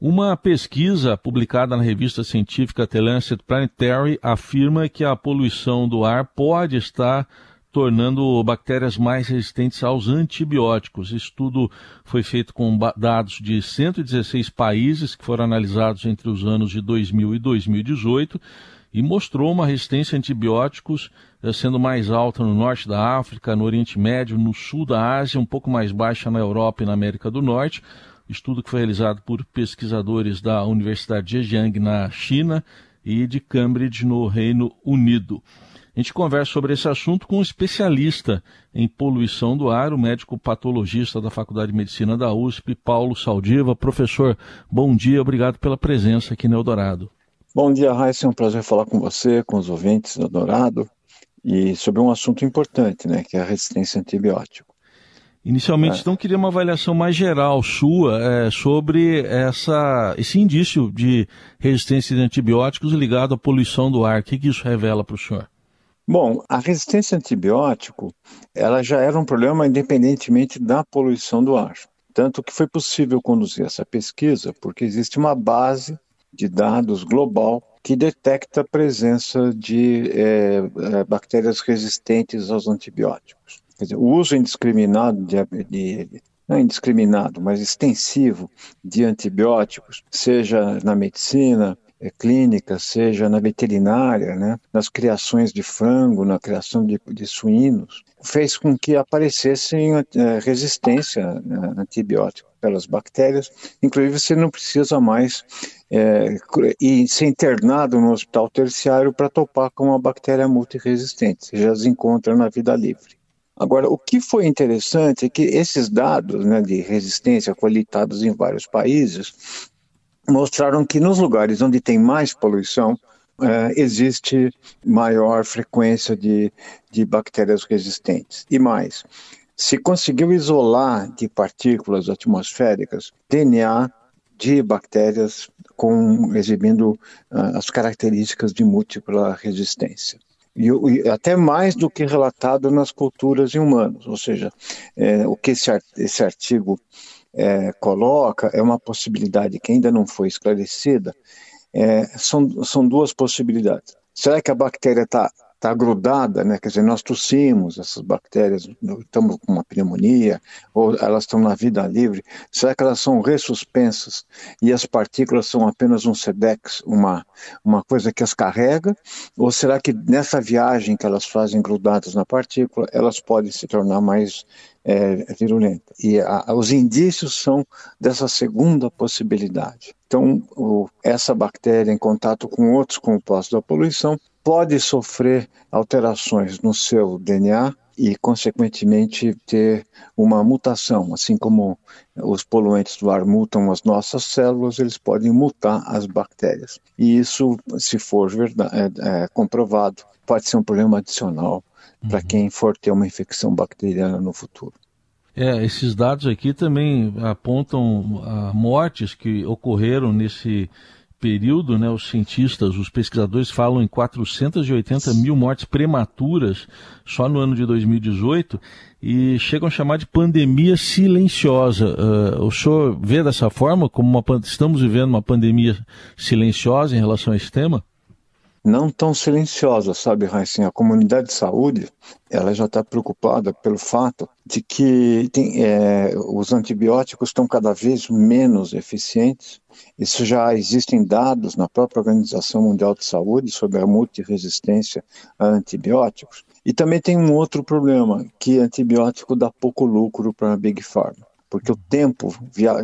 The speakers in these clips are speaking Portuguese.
Uma pesquisa publicada na revista científica The Lancet Planetary afirma que a poluição do ar pode estar tornando bactérias mais resistentes aos antibióticos. Estudo foi feito com dados de 116 países que foram analisados entre os anos de 2000 e 2018 e mostrou uma resistência a antibióticos eh, sendo mais alta no norte da África, no Oriente Médio, no sul da Ásia, um pouco mais baixa na Europa e na América do Norte. Estudo que foi realizado por pesquisadores da Universidade de Zhejiang, na China, e de Cambridge, no Reino Unido. A gente conversa sobre esse assunto com um especialista em poluição do ar, o médico patologista da Faculdade de Medicina da USP, Paulo Saldiva. Professor, bom dia, obrigado pela presença aqui no Eldorado. Bom dia, Raíssa, é um prazer falar com você, com os ouvintes do Eldorado, e sobre um assunto importante, né, que é a resistência a antibiótico. Inicialmente, é. então, queria uma avaliação mais geral sua é, sobre essa, esse indício de resistência de antibióticos ligado à poluição do ar. O que, que isso revela para o senhor? Bom, a resistência a antibiótico, ela já era um problema independentemente da poluição do ar. Tanto que foi possível conduzir essa pesquisa porque existe uma base de dados global que detecta a presença de é, é bactérias resistentes aos antibióticos. Dizer, o uso indiscriminado de, de não indiscriminado, mas extensivo de antibióticos, seja na medicina, é, clínica, seja na veterinária, né, nas criações de frango, na criação de, de suínos, fez com que aparecessem é, resistência né, a antibiótico pelas bactérias. Inclusive, você não precisa mais é, ir, ser internado no hospital terciário para topar com uma bactéria multiresistente. Você já as encontra na vida livre. Agora, o que foi interessante é que esses dados né, de resistência coletados em vários países mostraram que nos lugares onde tem mais poluição, é, existe maior frequência de, de bactérias resistentes. E mais, se conseguiu isolar de partículas atmosféricas DNA de bactérias com exibindo uh, as características de múltipla resistência. E, e, até mais do que relatado nas culturas em humanos, ou seja, é, o que esse, esse artigo é, coloca é uma possibilidade que ainda não foi esclarecida. É, são, são duas possibilidades. Será que a bactéria está tá grudada, né? Quer dizer, nós tossimos essas bactérias, estamos com uma pneumonia, ou elas estão na vida livre. Será que elas são ressuspensas e as partículas são apenas um SEDEX, uma, uma coisa que as carrega? Ou será que nessa viagem que elas fazem grudadas na partícula, elas podem se tornar mais é, virulenta. E a, os indícios são dessa segunda possibilidade. Então, o, essa bactéria, em contato com outros compostos da poluição, pode sofrer alterações no seu DNA e, consequentemente, ter uma mutação. Assim como os poluentes do ar mutam as nossas células, eles podem mutar as bactérias. E isso, se for verdade, é, é, comprovado, pode ser um problema adicional para uhum. quem for ter uma infecção bacteriana no futuro. É, esses dados aqui também apontam a mortes que ocorreram nesse período, né, os cientistas, os pesquisadores falam em 480 mil mortes prematuras só no ano de 2018 e chegam a chamar de pandemia silenciosa. Uh, o senhor vê dessa forma como uma, estamos vivendo uma pandemia silenciosa em relação a esse tema? Não tão silenciosa, sabe, Raíssa? A comunidade de saúde, ela já está preocupada pelo fato de que tem, é, os antibióticos estão cada vez menos eficientes. Isso já existem dados na própria Organização Mundial de Saúde sobre a multiresistência a antibióticos. E também tem um outro problema, que antibiótico dá pouco lucro para a Big Pharma porque o tempo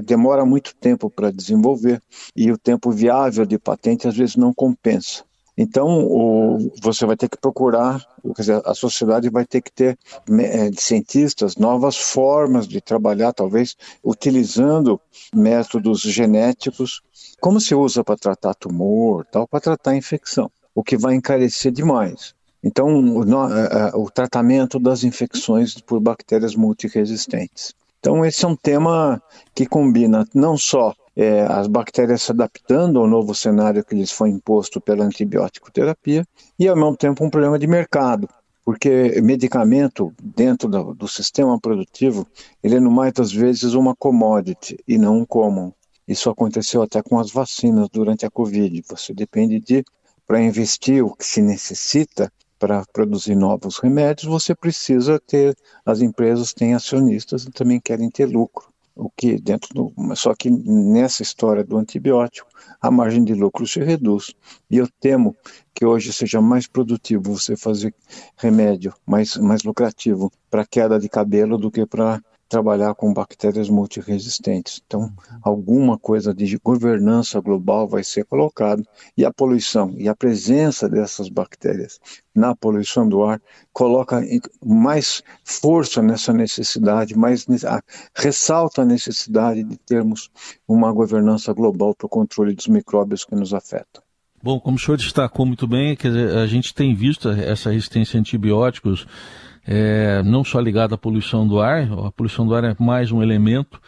demora muito tempo para desenvolver e o tempo viável de patente às vezes não compensa. Então, o, você vai ter que procurar, quer dizer, a sociedade vai ter que ter é, cientistas, novas formas de trabalhar, talvez utilizando métodos genéticos, como se usa para tratar tumor, tal, para tratar infecção, o que vai encarecer demais. Então, o, é, é, o tratamento das infecções por bactérias multiresistentes. Então, esse é um tema que combina não só é, as bactérias se adaptando ao novo cenário que lhes foi imposto pela antibiótico terapia e, ao mesmo tempo, um problema de mercado, porque medicamento dentro do, do sistema produtivo, ele é, no mais das vezes, uma commodity e não um common. Isso aconteceu até com as vacinas durante a Covid. Você depende de, para investir o que se necessita para produzir novos remédios, você precisa ter, as empresas têm acionistas e também querem ter lucro o que dentro do, só que nessa história do antibiótico a margem de lucro se reduz. E eu temo que hoje seja mais produtivo você fazer remédio mais mais lucrativo para queda de cabelo do que para trabalhar com bactérias multiresistentes. Então, alguma coisa de governança global vai ser colocado e a poluição e a presença dessas bactérias na poluição do ar coloca mais força nessa necessidade, mais ressalta a necessidade de termos uma governança global para o controle dos micróbios que nos afetam. Bom, como o senhor destacou muito bem, a gente tem visto essa resistência a antibióticos é, não só ligada à poluição do ar, a poluição do ar é mais um elemento,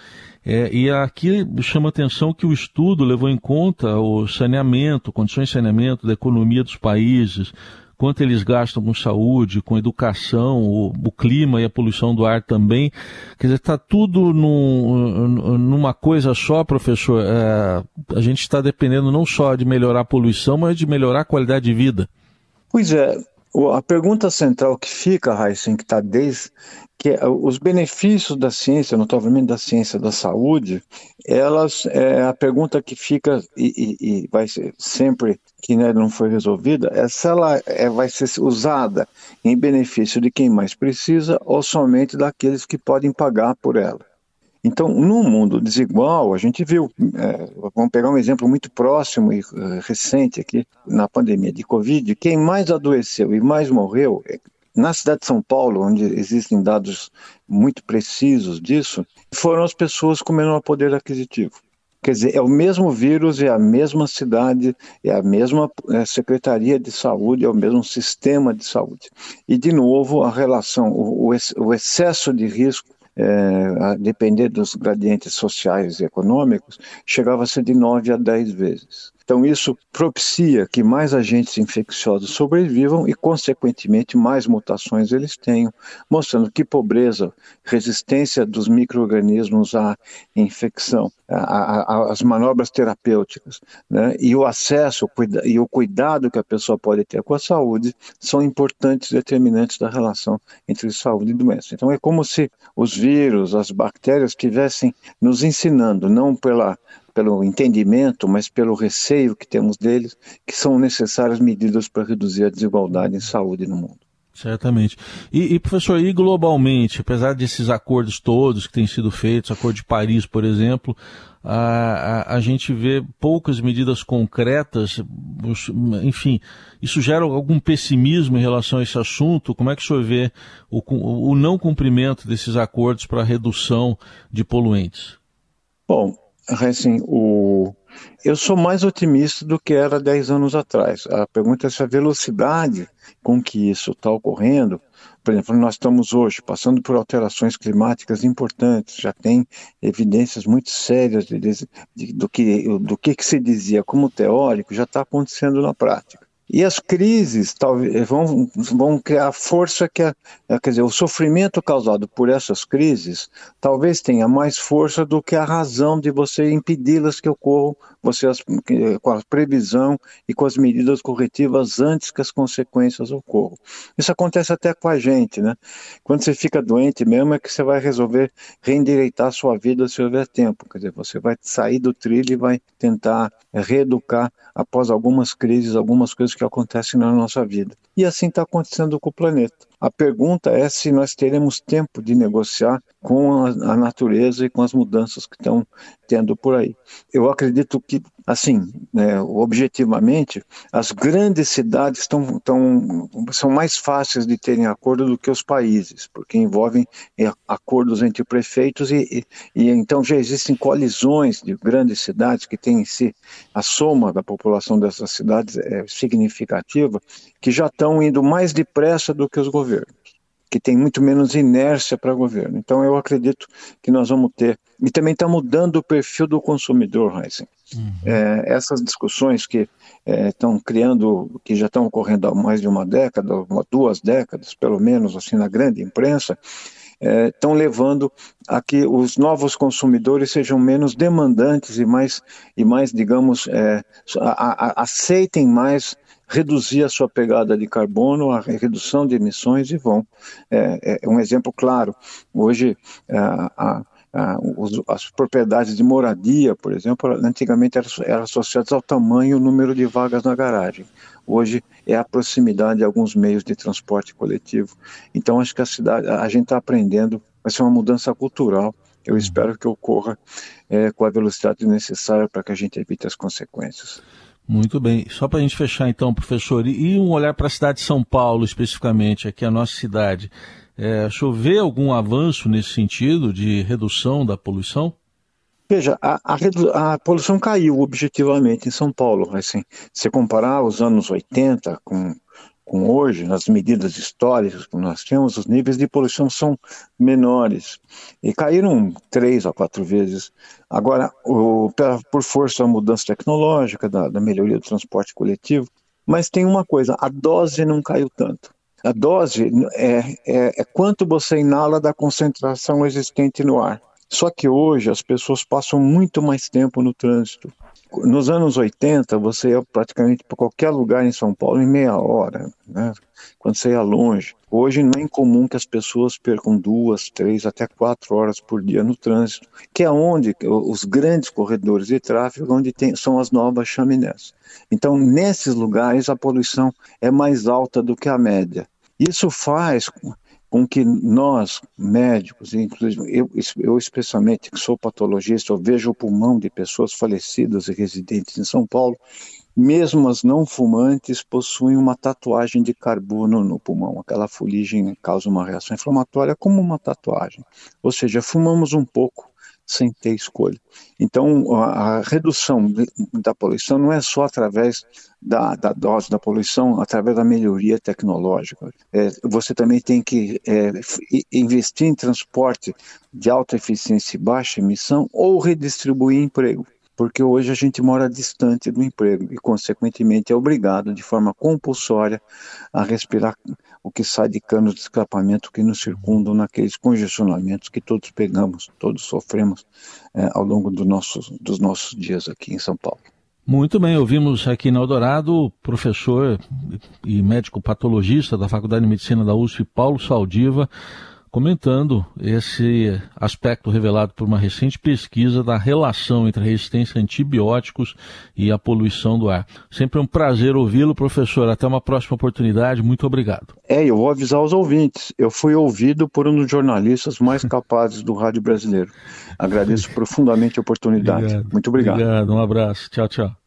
é, e aqui chama atenção que o estudo levou em conta o saneamento, condições de saneamento da economia dos países, quanto eles gastam com saúde, com educação, o, o clima e a poluição do ar também. Quer dizer, está tudo num, numa coisa só, professor. É, a gente está dependendo não só de melhorar a poluição, mas de melhorar a qualidade de vida. Pois é, a pergunta central que fica, Heisen, que está desde que é, os benefícios da ciência, notavelmente da ciência da saúde, elas é a pergunta que fica e, e, e vai ser sempre que né, não foi resolvida, é se ela é, vai ser usada em benefício de quem mais precisa ou somente daqueles que podem pagar por ela. Então, num mundo desigual, a gente viu, é, vamos pegar um exemplo muito próximo e uh, recente aqui, na pandemia de Covid, quem mais adoeceu e mais morreu, é, na cidade de São Paulo, onde existem dados muito precisos disso, foram as pessoas com menor poder aquisitivo. Quer dizer, é o mesmo vírus, é a mesma cidade, é a mesma é, Secretaria de Saúde, é o mesmo sistema de saúde. E, de novo, a relação, o, o excesso de risco é, a depender dos gradientes sociais e econômicos, chegava a ser de 9 a 10 vezes. Então, isso propicia que mais agentes infecciosos sobrevivam e, consequentemente, mais mutações eles tenham, mostrando que pobreza, resistência dos micro-organismos à infecção, as manobras terapêuticas né, e o acesso e o cuidado que a pessoa pode ter com a saúde são importantes determinantes da relação entre saúde e doença. Então, é como se os vírus, as bactérias estivessem nos ensinando, não pela pelo entendimento, mas pelo receio que temos deles, que são necessárias medidas para reduzir a desigualdade em saúde no mundo. Certamente. E, e, professor, e globalmente, apesar desses acordos todos que têm sido feitos, acordo de Paris, por exemplo, a, a, a, gente vê poucas medidas concretas, enfim, isso gera algum pessimismo em relação a esse assunto? Como é que o senhor vê o, o não cumprimento desses acordos para a redução de poluentes? Bom, assim, o... eu sou mais otimista do que era 10 anos atrás. A pergunta é se a velocidade com que isso está ocorrendo, por exemplo, nós estamos hoje passando por alterações climáticas importantes, já tem evidências muito sérias de, de, do, que, do que, que se dizia como teórico, já está acontecendo na prática. E as crises talvez vão, vão criar força que, a, quer dizer, o sofrimento causado por essas crises talvez tenha mais força do que a razão de você impedi-las que ocorram, você as, com a previsão e com as medidas corretivas antes que as consequências ocorram. Isso acontece até com a gente, né? Quando você fica doente mesmo é que você vai resolver reendireitar a sua vida se houver tempo, quer dizer, você vai sair do trilho e vai tentar reeducar após algumas crises, algumas coisas que acontecem na nossa vida. E assim está acontecendo com o planeta. A pergunta é se nós teremos tempo de negociar com a, natureza e com as mudanças que estão tendo por aí. Eu acredito que, assim, né, objetivamente, as grandes cidades estão, tão, são mais fáceis de terem acordo do que os países, porque envolvem é, acordos entre prefeitos e, e, e então já existem coalizões de grandes cidades que têm em si a soma da população dessas cidades é significativa, que já estão indo mais depressa do que os governos que tem muito menos inércia para governo. Então eu acredito que nós vamos ter e também está mudando o perfil do consumidor, Heisen. Uhum. É, essas discussões que estão é, criando, que já estão ocorrendo há mais de uma década, uma, duas décadas, pelo menos assim na grande imprensa, estão é, levando a que os novos consumidores sejam menos demandantes e mais, e mais digamos, é, a, a, aceitem mais reduzir a sua pegada de carbono, a redução de emissões e vão. É, é um exemplo claro. Hoje, a, a, os, as propriedades de moradia, por exemplo, antigamente eram, eram associadas ao tamanho e o número de vagas na garagem. Hoje é a proximidade de alguns meios de transporte coletivo. Então, acho que a cidade, a gente está aprendendo, vai ser uma mudança cultural. Eu espero que ocorra é, com a velocidade necessária para que a gente evite as consequências. Muito bem. Só para a gente fechar então, professor, e um olhar para a cidade de São Paulo especificamente, aqui a nossa cidade. É, chover algum avanço nesse sentido de redução da poluição? Veja, a, a, a, poluição caiu objetivamente em São Paulo. Assim, se comparar os anos 80 com, com hoje, nas medidas históricas que nós temos, os níveis de poluição são menores e caíram três a quatro vezes. Agora, o, por força da mudança tecnológica, da, da melhoria do transporte coletivo, mas tem uma coisa: a dose não caiu tanto. A dose é, é, é quanto você inala da concentração existente no ar. Só que hoje as pessoas passam muito mais tempo no trânsito. Nos anos 80, você ia praticamente para qualquer lugar em São Paulo em meia hora, né? quando você ia longe. Hoje não é incomum que as pessoas percam duas, três, até quatro horas por dia no trânsito, que é onde os grandes corredores de tráfego, onde tem, são as novas chaminés. Então, nesses lugares, a poluição é mais alta do que a média. Isso faz com que nós, médicos, inclusive eu, eu especialmente, que sou patologista, eu vejo o pulmão de pessoas falecidas e residentes em São Paulo, mesmo as não fumantes possuem uma tatuagem de carbono no pulmão. Aquela fuligem causa uma reação inflamatória como uma tatuagem. Ou seja, fumamos um pouco sem ter escolha. Então, a, redução da poluição não é só através da, da, dose da poluição, através da melhoria tecnológica. É, você também tem que é, investir em transporte de alta eficiência e baixa emissão ou redistribuir emprego porque hoje a gente mora distante do emprego e, consequentemente, é obrigado, de forma compulsória, a respirar o que sai de canos de escapamento que nos circundam naqueles congestionamentos que todos pegamos, todos sofremos é, ao longo do nosso, dos nossos dias aqui em São Paulo. Muito bem, ouvimos aqui na Eldorado professor e médico patologista da Faculdade de Medicina da USP, Paulo Saldiva, comentando esse aspecto revelado por uma recente pesquisa da relação entre a resistência a antibióticos e a poluição do ar. Sempre é um prazer ouvi-lo, professor. Até uma próxima oportunidade. Muito obrigado. É, eu vou avisar os ouvintes. Eu fui ouvido por um dos jornalistas mais capazes do rádio brasileiro. Agradeço profundamente a oportunidade. Obrigado. Muito obrigado. Obrigado. Um abraço. Tchau, tchau.